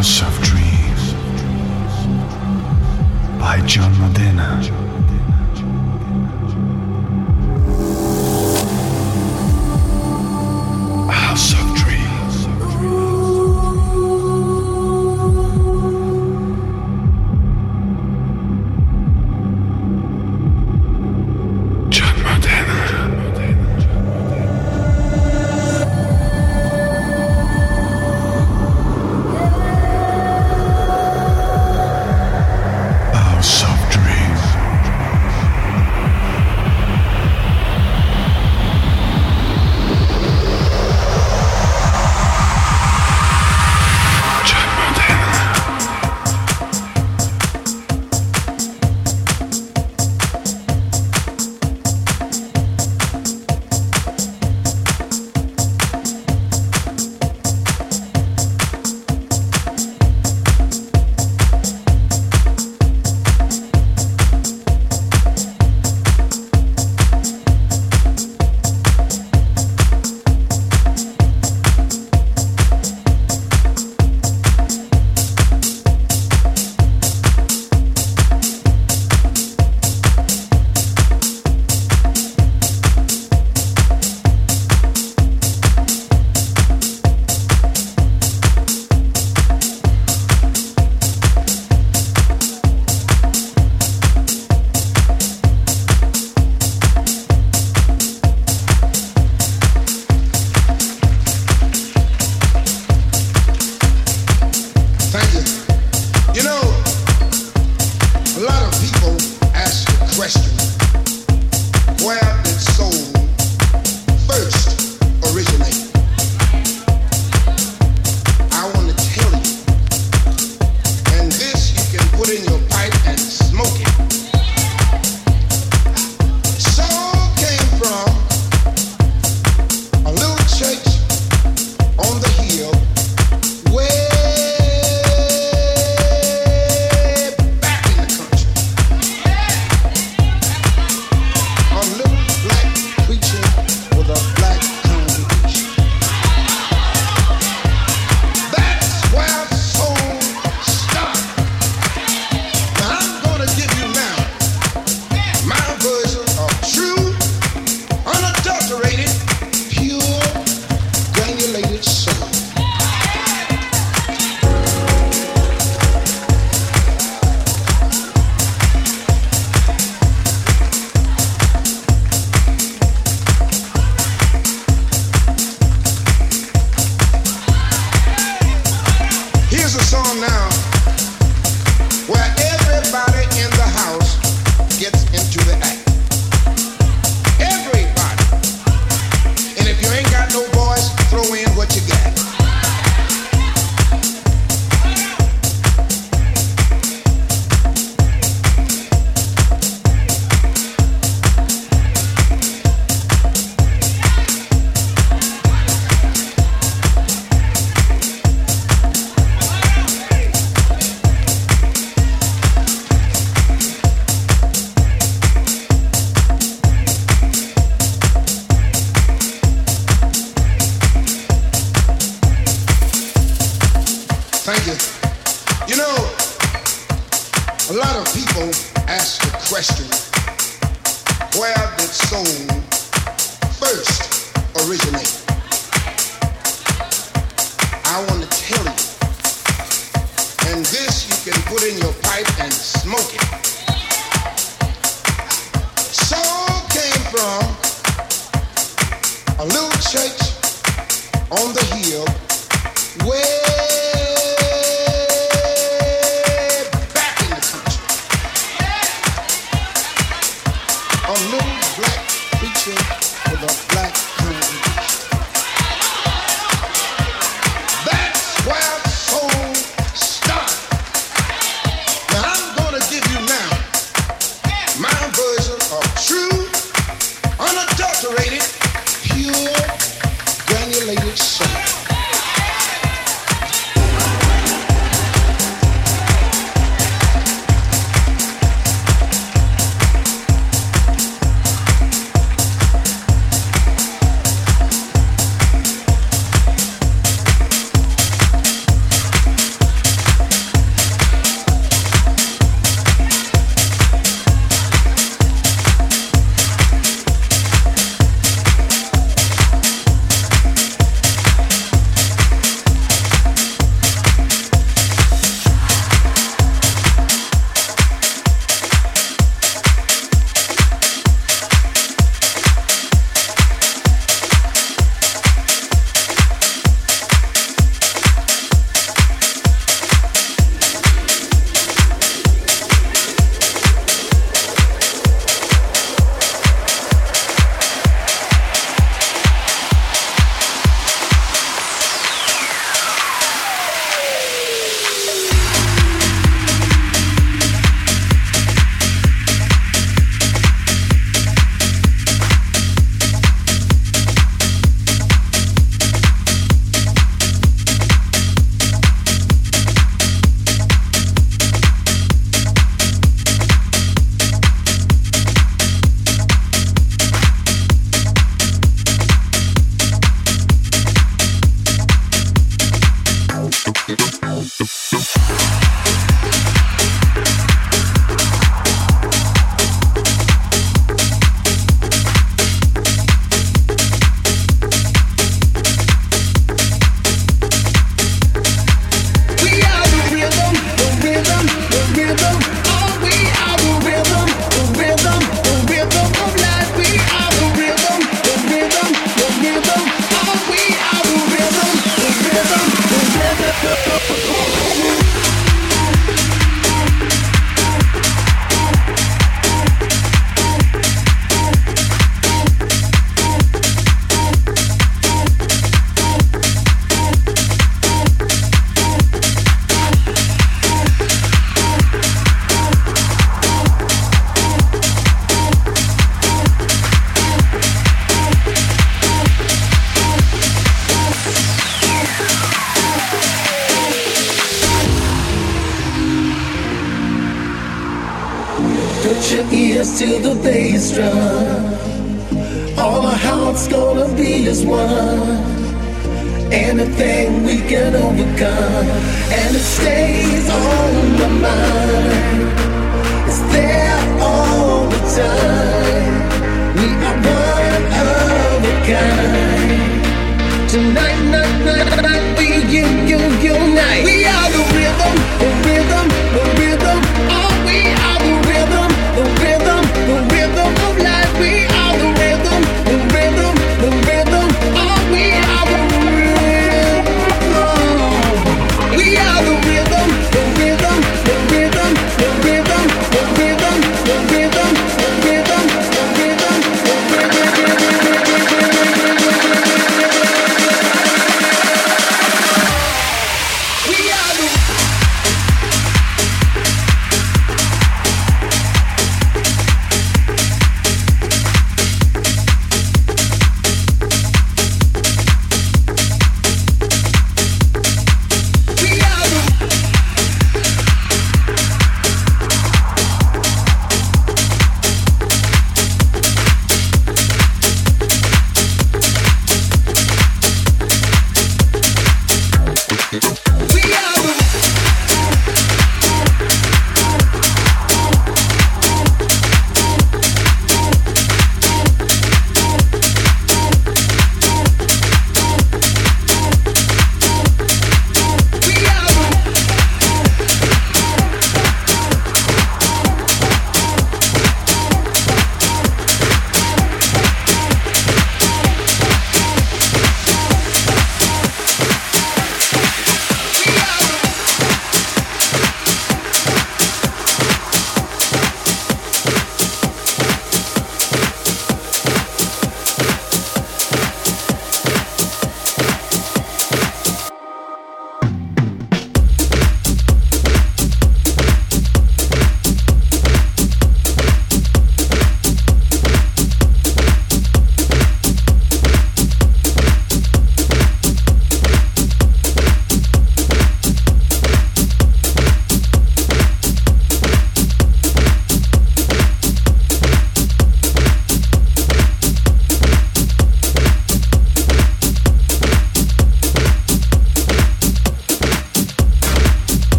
House of Dreams by John Modena. you know, a lot of people ask the question, where did soul first originate? I want to tell you, and this you can put in your pipe and smoke it. Soul came from a little church on the hill where. All our hearts gonna be as one. Anything we can overcome, and it stays on my mind. It's there all the time. We are one of a kind. Tonight, night, night, night, we you, you, unite. We are the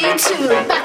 Wow.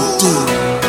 Good.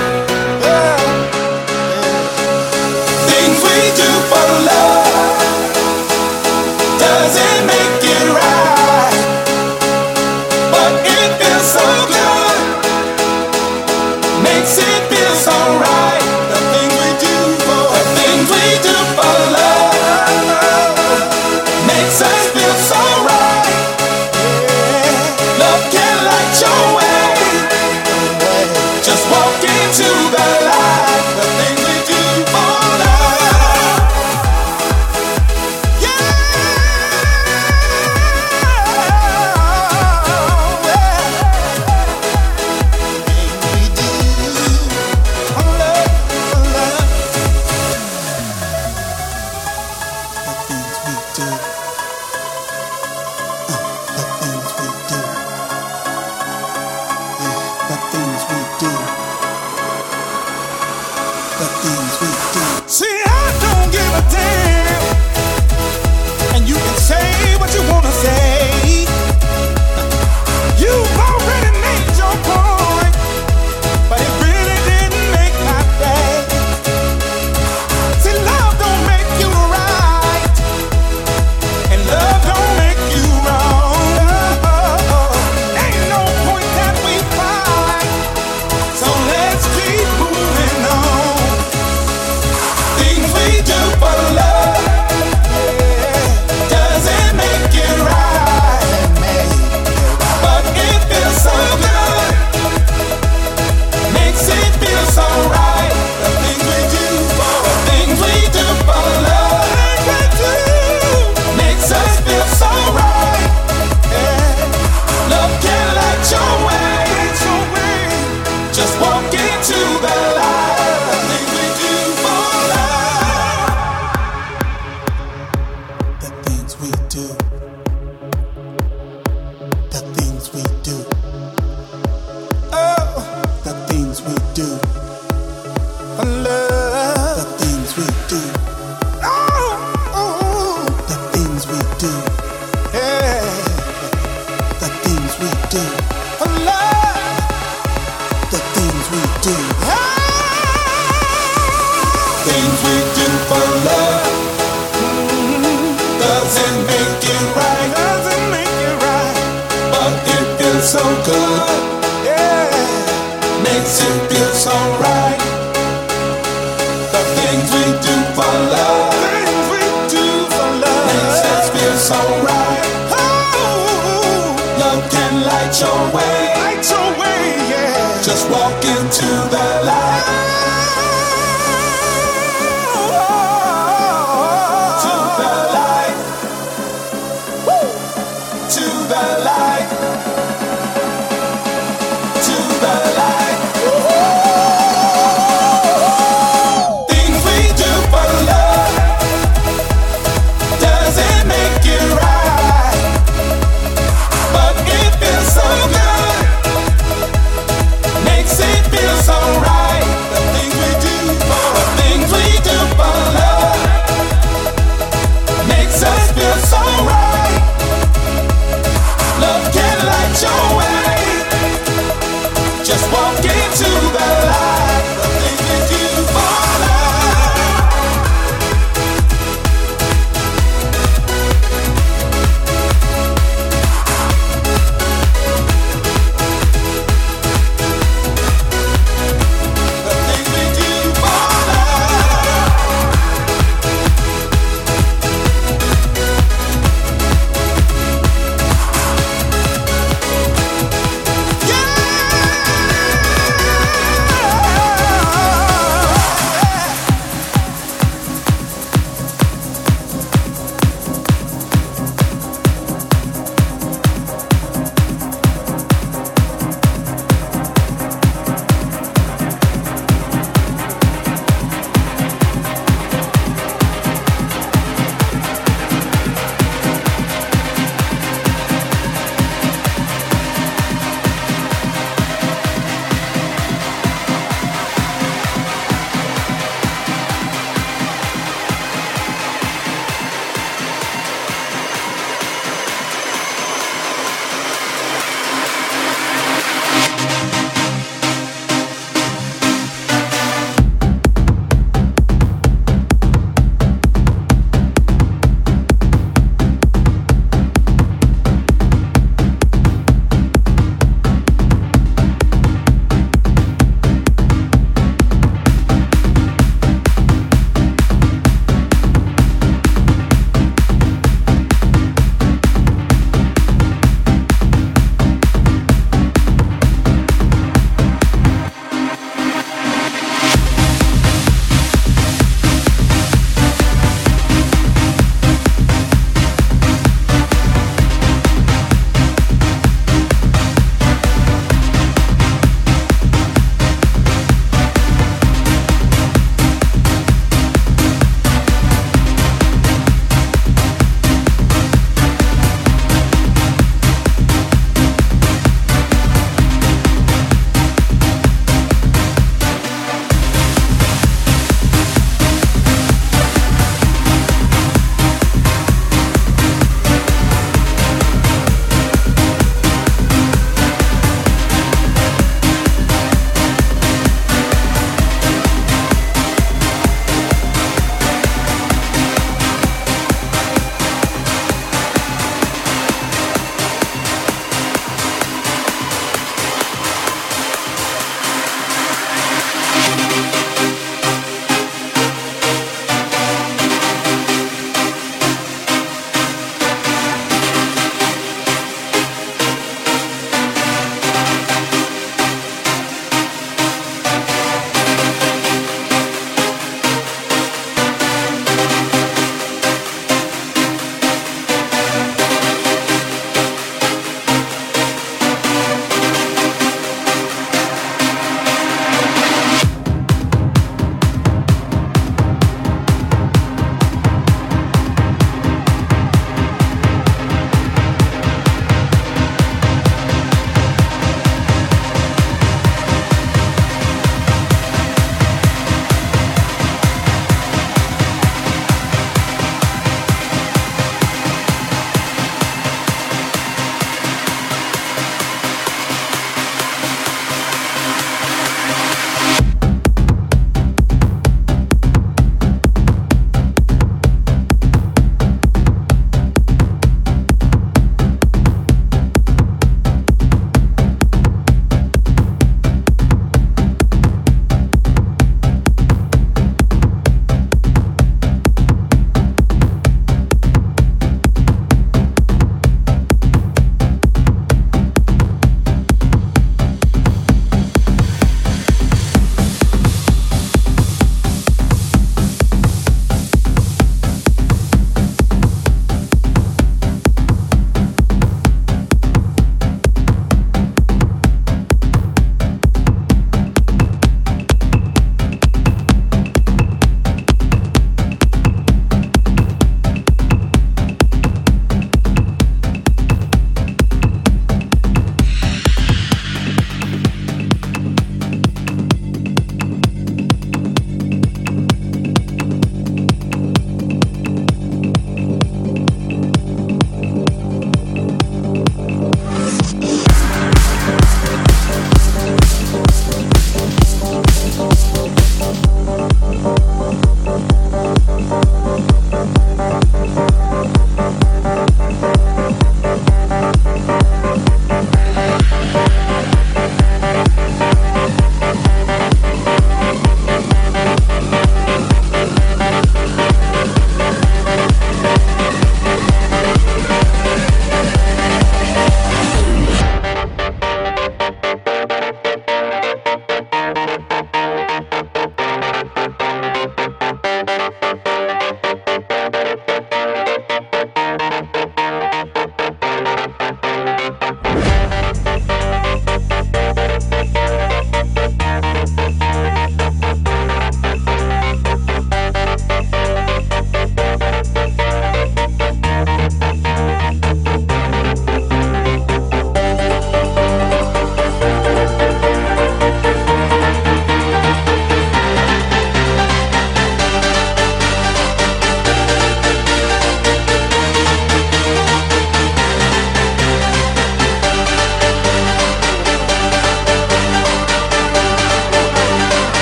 just walk into